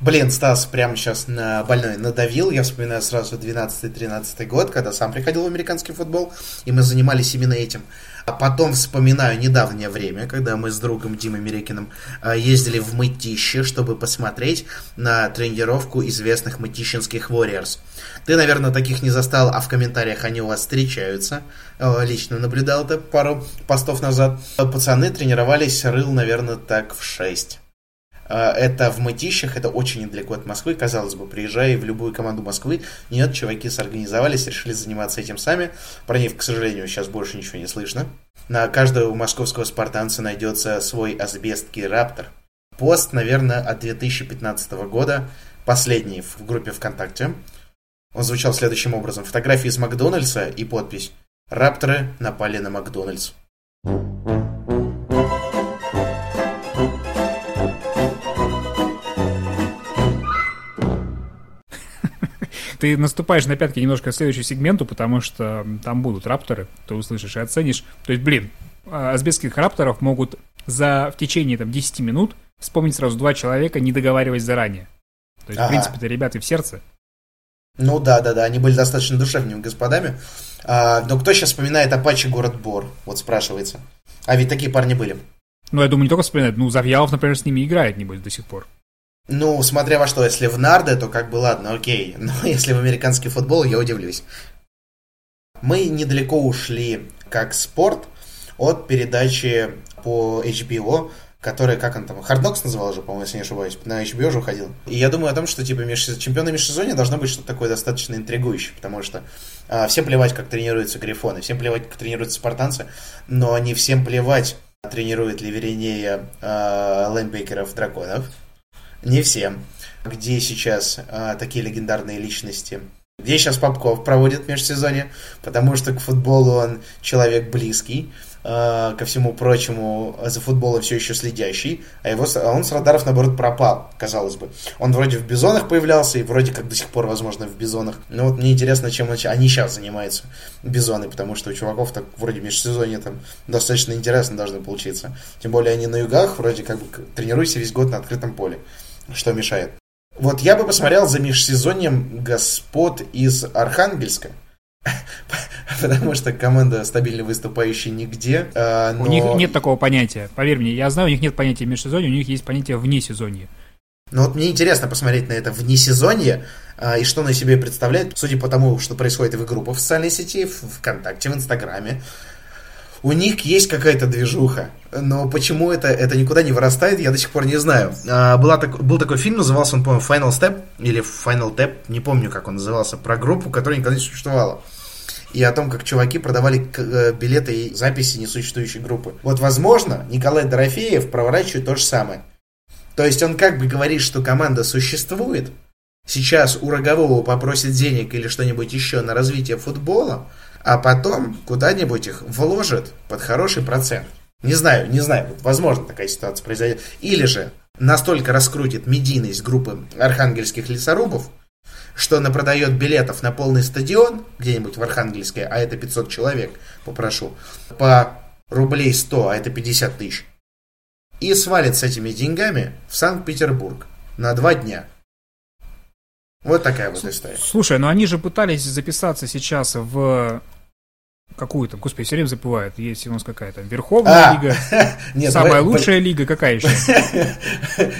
Блин, Стас прямо сейчас на больной надавил. Я вспоминаю сразу 12-13 год, когда сам приходил в американский футбол, и мы занимались именно этим. А потом вспоминаю недавнее время, когда мы с другом Димой Мерекиным а, ездили в Мытище, чтобы посмотреть на тренировку известных мытищинских Warriors. Ты, наверное, таких не застал, а в комментариях они у вас встречаются. Э, Лично наблюдал это пару постов назад. Пацаны тренировались, рыл, наверное, так в 6. А, Это в Мытищах, это очень недалеко от Москвы. Казалось бы, приезжая в любую команду Москвы, нет, чуваки сорганизовались, решили заниматься этим сами. Про них, к сожалению, сейчас больше ничего не слышно. На каждого московского спартанца найдется свой асбестский раптор. Пост, наверное, от 2015 года, последний в группе ВКонтакте. Он звучал следующим образом. Фотографии из Макдональдса и подпись «Рапторы напали на Макдональдс». Ты наступаешь на пятки немножко к следующему сегменту, потому что там будут рапторы, ты услышишь и оценишь. То есть, блин, а, азбестских рапторов могут за в течение там 10 минут вспомнить сразу два человека, не договариваясь заранее. То есть, Ага. в принципе, это ребята в сердце. Ну да, да, да, они были достаточно душевными господами. А, но кто сейчас вспоминает Апачи город Бор? Вот спрашивается. А ведь такие парни были. Ну, я думаю, не только вспоминать, ну, Завьялов, например, с ними играет, небось, до сих пор. Ну, смотря во что, если в нарды, то как бы ладно, окей. *laughs* Но если в американский футбол, я удивлюсь. Мы недалеко ушли, как спорт, от передачи по HBO, которая, как он там, Knocks называл же, по-моему, если не ошибаюсь, на HBO же уходил. И я думаю о том, что, типа, меж... чемпионы межсезонья должно быть что-то такое достаточно интригующее, потому что а, всем плевать, как тренируются грифоны, всем плевать, как тренируются спартанцы, но не всем плевать, тренирует ли Веринея а, лайнбекеров драконов. Не всем. Где сейчас а, такие легендарные личности? Где сейчас Попков проводит межсезонье? Потому что к футболу он человек близкий, а, ко всему прочему за футболом все еще следящий, а, его, а он с радаров, наоборот, пропал, казалось бы. Он вроде в Бизонах появлялся, и вроде как до сих пор, возможно, в Бизонах. Но вот мне интересно, чем они сейчас занимаются, Бизоны, потому что у чуваков так вроде межсезонье там достаточно интересно должно получиться. Тем более они на югах, вроде как бы тренируйся весь год на открытом поле. Что мешает? Вот я бы посмотрел за межсезоньем господ из Архангельска. *laughs* Потому что команда стабильно выступающая нигде. а, У но- них нет такого понятия. Поверь мне, я знаю, у них нет понятия межсезонья, у них есть понятие вне сезонья. Но вот мне интересно посмотреть на это вне сезонье а, и что на себе представляет, судя по тому, что происходит в группах в социальной сети, в ВКонтакте, в Инстаграме. У них есть какая-то движуха, но почему это, это никуда не вырастает, я до сих пор не знаю. А, была так- был такой фильм, назывался он, по-моему, Final Step или Final Tap, не помню, как он назывался, про группу, которая никогда не существовала. И о том, как чуваки продавали э, билеты и записи несуществующей группы. Вот, возможно, Николай Дорофеев проворачивает то же самое. То есть он как бы говорит, что команда существует, сейчас у Рогового попросит денег или что-нибудь еще на развитие футбола, а потом куда-нибудь их вложит под хороший процент. Не знаю, не знаю, возможно такая ситуация произойдет. Или же настолько раскрутит медийность группы архангельских лесорубов, что она продает билетов на полный стадион где-нибудь в Архангельске, а это 500 человек, попрошу, по рублей 100, а это 50 тысяч, и свалит с этими деньгами в Санкт-Петербург на два дня. Вот такая вот история. Слушай, ну они же пытались записаться сейчас в какую-то, господи, все время забывают, есть у нас какая-то Верховная А, лига, *laughs* нет, самая давай- лучшая лига, какая еще? *laughs*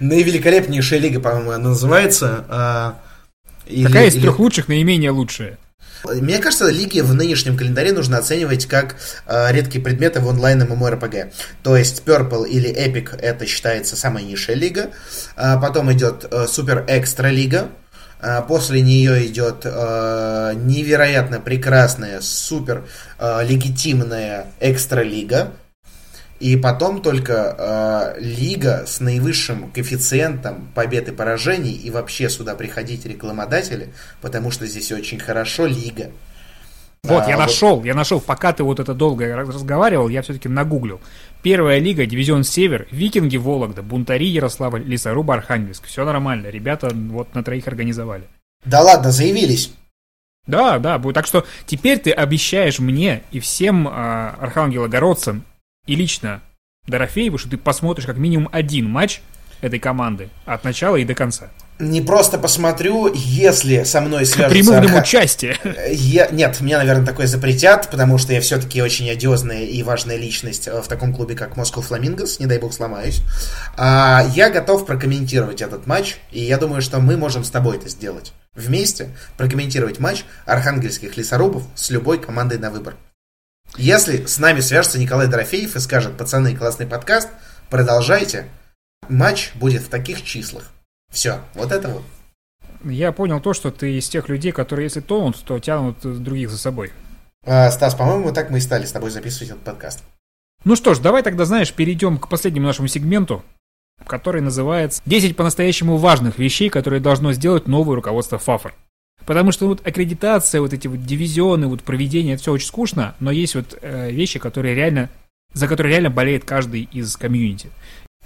Наивеликолепнейшая лига, по-моему, она называется. а, или- Какая из или- трех лучших наименее лучшая? Мне кажется, лиги в нынешнем календаре нужно оценивать как э, редкие предметы в онлайн MMORPG. То есть Purple или Epic это считается самая низшая лига. А потом идет э, Супер Экстра лига. А после нее идет э, невероятно прекрасная, супер э, легитимная экстра лига. И потом только э, лига с наивысшим коэффициентом побед и поражений, и вообще сюда приходить рекламодатели, потому что здесь очень хорошо лига. Вот, А, я вот- нашел, я нашел, пока ты вот это долго раз- разговаривал, я все-таки нагуглил. Первая лига, дивизион Север, Викинги Вологда, Бунтари Ярославль, Лесоруб Архангельск. Все нормально, ребята вот на троих организовали. Да ладно, заявились. Да, да, будет. Так что теперь ты обещаешь мне и всем а, архангелогородцам и лично Дорофееву, что ты посмотришь как минимум один матч этой команды от начала и до конца. Не просто посмотрю, если со мной свяжутся... Приму арха- участие. Я, нет, мне, наверное, такое запретят, потому что я все-таки очень одиозная и важная личность э, в таком клубе, как Москва Фламингос, не дай бог сломаюсь. А, я готов прокомментировать этот матч, и я думаю, что мы можем с тобой это сделать. Вместе прокомментировать матч архангельских лесорубов с любой командой на выбор. Если с нами свяжется Николай Дорофеев и скажет, пацаны, классный подкаст, продолжайте, матч будет в таких числах. Все, вот это вот. Я понял то, что ты из тех людей, которые если тонут, то тянут других за собой. А, Стас, по-моему, так мы и стали с тобой записывать этот подкаст. Ну что ж, давай тогда, знаешь, перейдем к последнему нашему сегменту, который называется «10 по-настоящему важных вещей, которые должно сделать новое руководство ФАФР». Потому что вот аккредитация, вот эти вот дивизионы, вот проведение, это все очень скучно, но есть вот э, вещи, которые реально, за которые реально болеет каждый из комьюнити.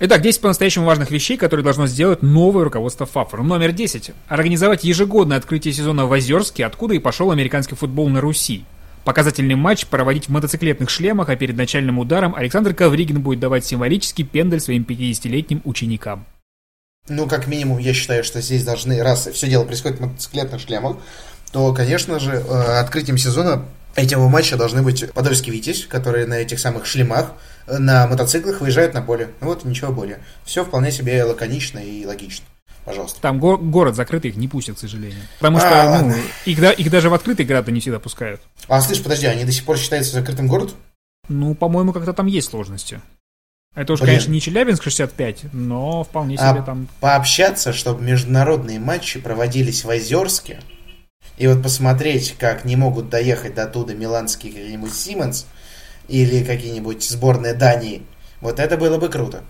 Итак, 10 по-настоящему важных вещей, которые должно сделать новое руководство ФАФР. Номер 10. Организовать ежегодное открытие сезона в Озерске, откуда и пошел американский футбол на Руси. Показательный матч проводить в мотоциклетных шлемах, а перед начальным ударом Александр Ковригин будет давать символический пендель своим 50-летним ученикам. Ну, как минимум, я считаю, что здесь должны, раз все дело происходит в мотоциклетных шлемах, то, конечно же, э, открытием сезона этого матча должны быть Подольский Витязь, которые на этих самых шлемах на мотоциклах выезжают на поле. Ну вот, ничего более. Все вполне себе лаконично и логично. Пожалуйста. Там го- город закрытый, их не пустят, к сожалению. Потому что, А, ну, их, да- их даже в открытый города не всегда пускают. А, слышь, подожди, они до сих пор считаются закрытым городом? Ну, по-моему, как-то там есть сложности. Это уж, Блин. конечно, не Челябинск 65, но вполне себе А там... пообщаться, чтобы международные матчи проводились в Озерске, и вот посмотреть, как не могут доехать до туда миланские какие-нибудь Сименс или какие-нибудь сборные Дании, вот это было бы круто.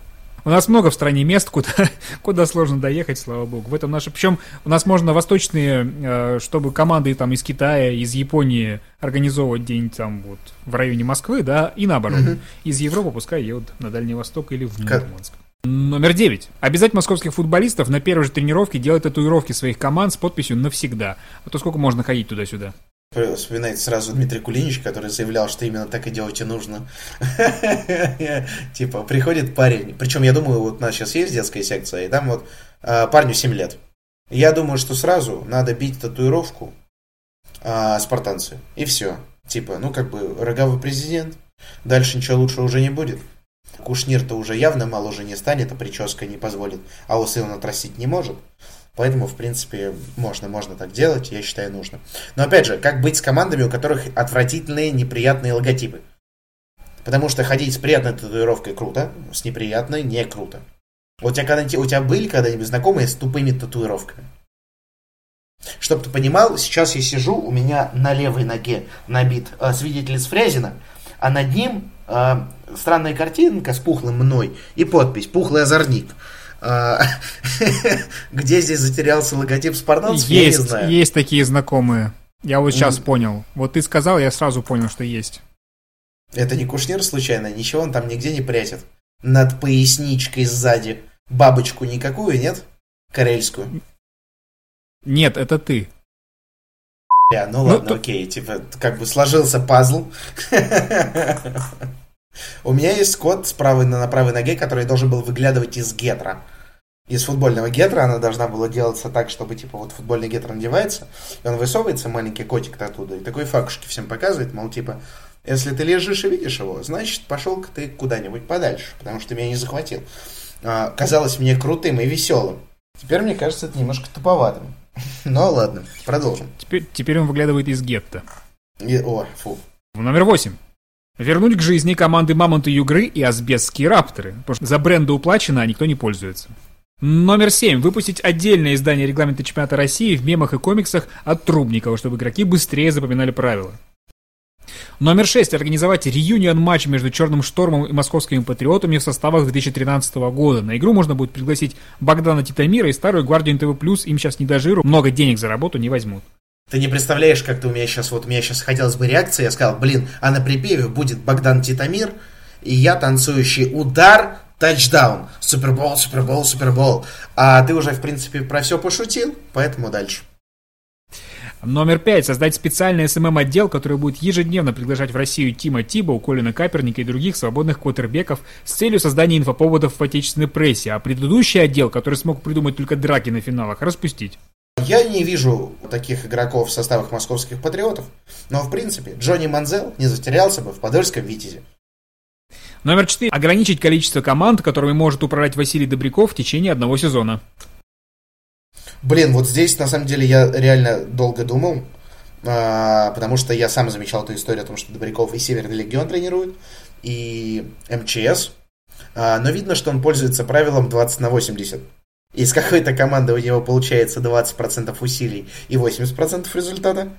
У нас много в стране мест, куда, *laughs* куда сложно доехать, слава богу. В этом наше... Причем у нас можно восточные, э, чтобы команды там из Китая, из Японии организовывать день там вот в районе Москвы, да, и наоборот. Мгм. Из Европы пускай едут на Дальний Восток или в Мурманск. Номер 9. Обязать московских футболистов на первой же тренировке делать татуировки своих команд с подписью «Навсегда». А то сколько можно ходить туда-сюда? Вспоминается сразу Дмитрий Кулинич, который заявлял, что именно так и делать и нужно. *laughs* Типа, приходит парень, причем я думаю, вот у нас сейчас есть детская секция, и там вот а, парню 7 лет. Я думаю, что сразу надо бить татуировку а, спартанцы, и все. Типа, ну как бы роговый президент, дальше ничего лучше уже не будет. Кушнир-то уже явно моложе не станет, а прическа не позволит, а усы он отрастить не может. Поэтому, в принципе, можно, можно так делать, я считаю, нужно. Но опять же, как быть с командами, у которых отвратительные, неприятные логотипы? Потому что ходить с приятной татуировкой круто, с неприятной не круто. У тебя, когда, у тебя были когда-нибудь знакомые с тупыми татуировками? Чтоб ты понимал, сейчас я сижу, у меня на левой ноге набит э, свидетель из Фрязина, а над ним э, странная картинка с пухлым мной и подпись «Пухлый озорник». А, *laughs* Где здесь затерялся логотип спартанцев, я не знаю. есть такие знакомые. Я вот сейчас понял. Вот ты сказал, я сразу понял, что есть. Это не Кушнир случайно? Ничего он там нигде не прячет? Над поясничкой сзади бабочку никакую, нет? Карельскую? Нет, это ты. Бля, ну Ну, ладно, то- окей, типа, как бы сложился пазл. *laughs* У меня есть код с правой на на правой ноге, который должен был выглядывать из гетра. Из футбольного гетра она должна была делаться так, чтобы, типа, вот футбольный гетр надевается, и он высовывается, маленький котик оттуда, и такой факушки всем показывает, мол, типа, если ты лежишь и видишь его, значит, пошел-ка ты куда-нибудь подальше, потому что ты меня не захватил. А, казалось мне крутым и веселым. Теперь мне кажется это немножко туповатым. *laughs* Ну ладно, продолжим. Теперь, теперь он выглядывает из гетто. И- о, фу. Номер восемь. Вернуть к жизни команды Мамонты Югры и Асбестские Рапторы, потому что за бренды уплачено, а никто не пользуется. Номер семь. Выпустить отдельное издание регламента чемпионата России в мемах и комиксах от Трубникова, чтобы игроки быстрее запоминали правила. Номер шесть. Организовать реюнион матч между Черным Штормом и Московскими Патриотами в составах 2013 года. На игру можно будет пригласить Богдана Титамира и старую гвардию НТВ+, им сейчас не до жиру, много денег за работу не возьмут. Ты не представляешь, как ты у меня сейчас, вот у меня сейчас хотелось бы реакции, я сказал, блин, а на припеве будет Богдан Титамир, и я танцующий удар, тачдаун, супербол, супербол, супербол. А ты уже, в принципе, про все пошутил, поэтому дальше. Номер пять. Создать специальный СММ-отдел, который будет ежедневно приглашать в Россию Тима Тибо, Колина Каперника и других свободных квотербеков с целью создания инфоповодов в отечественной прессе, а предыдущий отдел, который смог придумать только драки на финалах, распустить. Я не вижу таких игроков в составах московских патриотов, но, в принципе, Джонни Манзел не затерялся бы в Подольском Витязе. Номер 4. Ограничить количество команд, которыми может управлять Василий Добряков в течение одного сезона. Блин, вот здесь, на самом деле, я реально долго думал, а, потому что я сам замечал эту историю о том, что Добряков и Северный Легион тренирует, и МЧС, А, но видно, что он пользуется правилом 20 на 80. И с какой-то команды у него получается 20% усилий и 80% результата,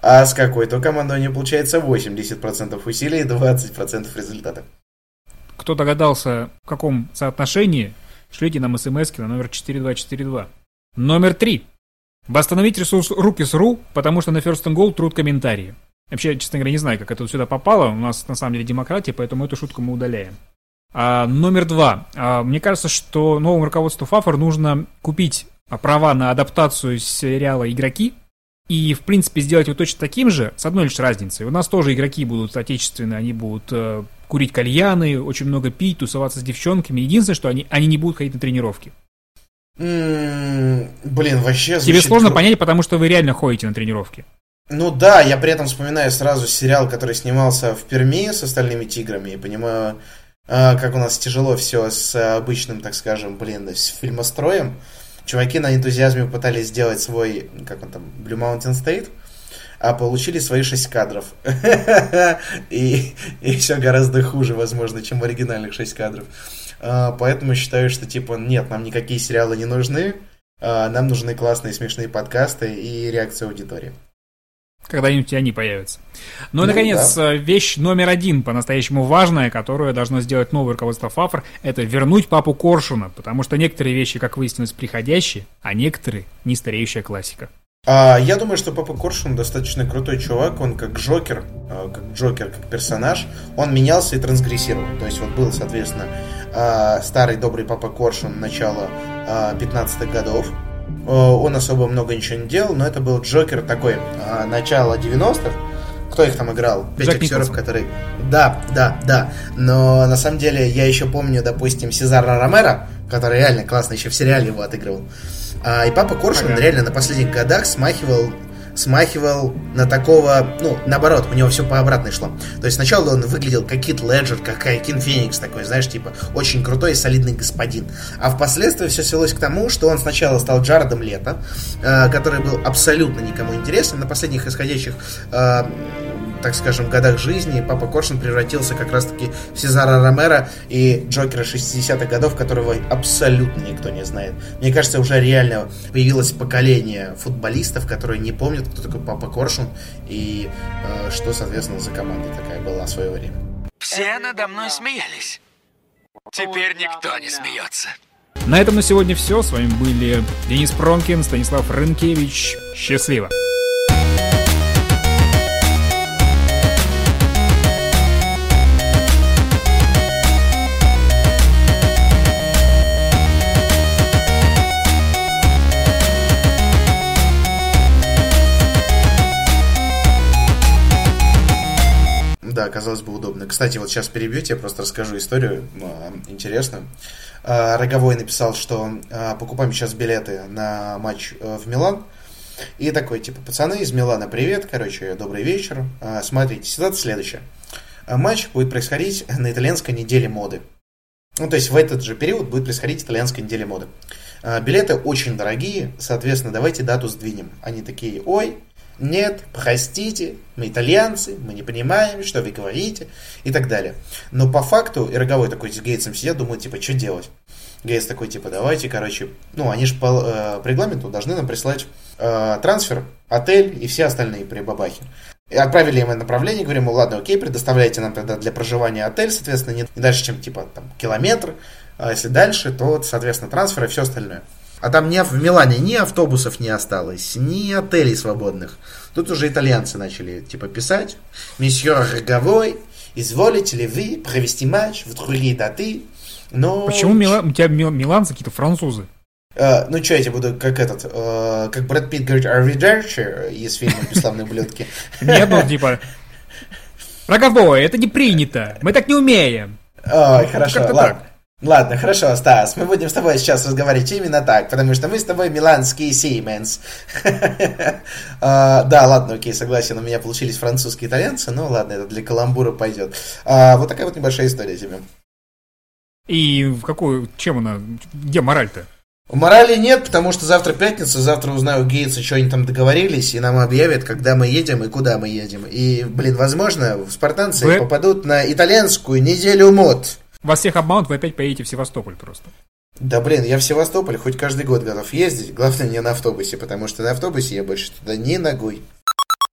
а с какой-то команды у него получается 80% усилий и 20% результата. Кто догадался, в каком соотношении, шлите нам смс на номер 4242. Номер 3. Восстановить ресурс Рукис.ру, потому что на First and Goal труд комментарии. Вообще, честно говоря, не знаю, как это сюда попало. У нас на самом деле демократия, поэтому эту шутку мы удаляем. А, номер два. А, мне кажется, что новому руководству ФАФОР нужно купить а, права на адаптацию сериала «Игроки», и, в принципе, сделать его точно таким же, с одной лишь разницей. У нас тоже игроки будут отечественные, они будут э, курить кальяны, очень много пить, тусоваться с девчонками. Единственное, что они, они не будут ходить на тренировки. М, Блин, вообще Тебе сложно гру- понять, потому что вы реально ходите на тренировки. Ну да, я при этом вспоминаю сразу сериал, который снимался в Перми с остальными тиграми, и понимаю, как у нас тяжело все с обычным, так скажем, блин, с фильмостроем. Чуваки на энтузиазме пытались сделать свой, как он там, Blue Mountain State, а получили свои шесть кадров. *laughs* И, все гораздо хуже, возможно, чем в оригинальных шесть кадров. А, Поэтому считаю, что типа нет, нам никакие сериалы не нужны, нам нужны классные смешные подкасты и реакция аудитории. Когда-нибудь и они появятся. Ну и, Ну, наконец, э, вещь номер один, по-настоящему важная, которую должно сделать новое руководство ФАФР, это вернуть папу Коршуна, потому что некоторые вещи, как выяснилось, приходящие, а некоторые не стареющая классика. А, я думаю, что Папа Коршун достаточно крутой чувак, он как Джокер, а, как Джокер, как персонаж, он менялся и трансгрессировал. То есть вот был, соответственно, а, старый добрый Папа Коршун начала а, 15-х годов. А, Он особо много ничего не делал, но это был Джокер такой а, начала 90-х. Кто их там играл? Пять Джек актеров, Николсон. которые... Да, да, да. Но на самом деле я еще помню, допустим, Сезара Ромеро, который реально классно еще в сериале его отыгрывал. А, и Папа Коршун Ага. реально на последних годах смахивал смахивал на такого, ну, наоборот, у него все по обратной шло. То есть сначала он выглядел как Кит Леджер, как Кин Феникс такой, знаешь, типа, очень крутой и солидный господин. А впоследствии все свелось к тому, что он сначала стал Джаредом Лето, э, который был абсолютно никому интересен. На последних исходящих э, так скажем, годах жизни Папа Коршун превратился как раз-таки в Сезара Ромеро и Джокера 60-х годов, которого абсолютно никто не знает. Мне кажется, уже реально появилось поколение футболистов, которые не помнят, кто такой Папа Коршун и э, что, соответственно, за команда такая была в свое время. Все надо мной смеялись. Теперь никто не смеется. На этом на сегодня все. С вами были Денис Пронкин, Станислав Рынкевич. Счастливо! Казалось бы, удобно. Кстати, вот сейчас перебьете, я просто расскажу историю интересную. А, Роговой написал, что а, покупаем сейчас билеты на матч э, в Милан. И такой, типа, пацаны из Милана, привет, короче, добрый вечер. А, Смотрите, ситуация следующая. Матч будет происходить на итальянской неделе моды. Ну, то есть в этот же период будет происходить итальянская неделя моды. Билеты очень дорогие, соответственно, давайте дату сдвинем. Они такие, ой, нет, простите, мы итальянцы, мы не понимаем, что вы говорите, и так далее. Но по факту, и роговой такой с Гейтсом сидят, думают, типа, что делать? Гейтс такой, типа, давайте, короче, ну, они же по, э, регламенту должны нам прислать э, трансфер, отель и все остальные прибабахи. И отправили им направление, говорим, ну ладно, окей, предоставляйте нам тогда для проживания отель, соответственно, не, не дальше, чем типа там километр, а если дальше, то, соответственно, трансфер и все остальное. А там не, в Милане ни автобусов не осталось, ни отелей свободных. Тут уже итальянцы начали типа писать. Месье Роговой, изволите ли вы провести матч в другие даты? Но... Почему Мила... у тебя Мил... миланцы какие-то французы? Uh, ну что, я тебе буду как этот, uh, как Брэд Питт говорит, Arrivederci из фильма «Бесславные ублюдки». *laughs* Нет, ну типа, роговой, это не принято, мы так не умеем. Ой, хорошо, ладно. Ладно, хорошо, Стас, мы будем с тобой сейчас разговаривать именно так, потому что мы с тобой миланские Сименс. *laughs* Да, ладно, окей, согласен, у меня получились французские итальянцы, но ладно, это для каламбура пойдет. А, вот такая вот небольшая история тебе. И в какую, чем она, где мораль-то? Морали нет, потому что завтра пятница, завтра узнаю у Гейтса, что они там договорились, и нам объявят, когда мы едем и куда мы едем. И, блин, возможно, спартанцы Вы... попадут на итальянскую неделю мод. Вас всех обманут, вы опять поедете в Севастополь просто. Да блин, я в Севастополь хоть каждый год готов ездить, главное не на автобусе, потому что на автобусе я больше туда не ногой.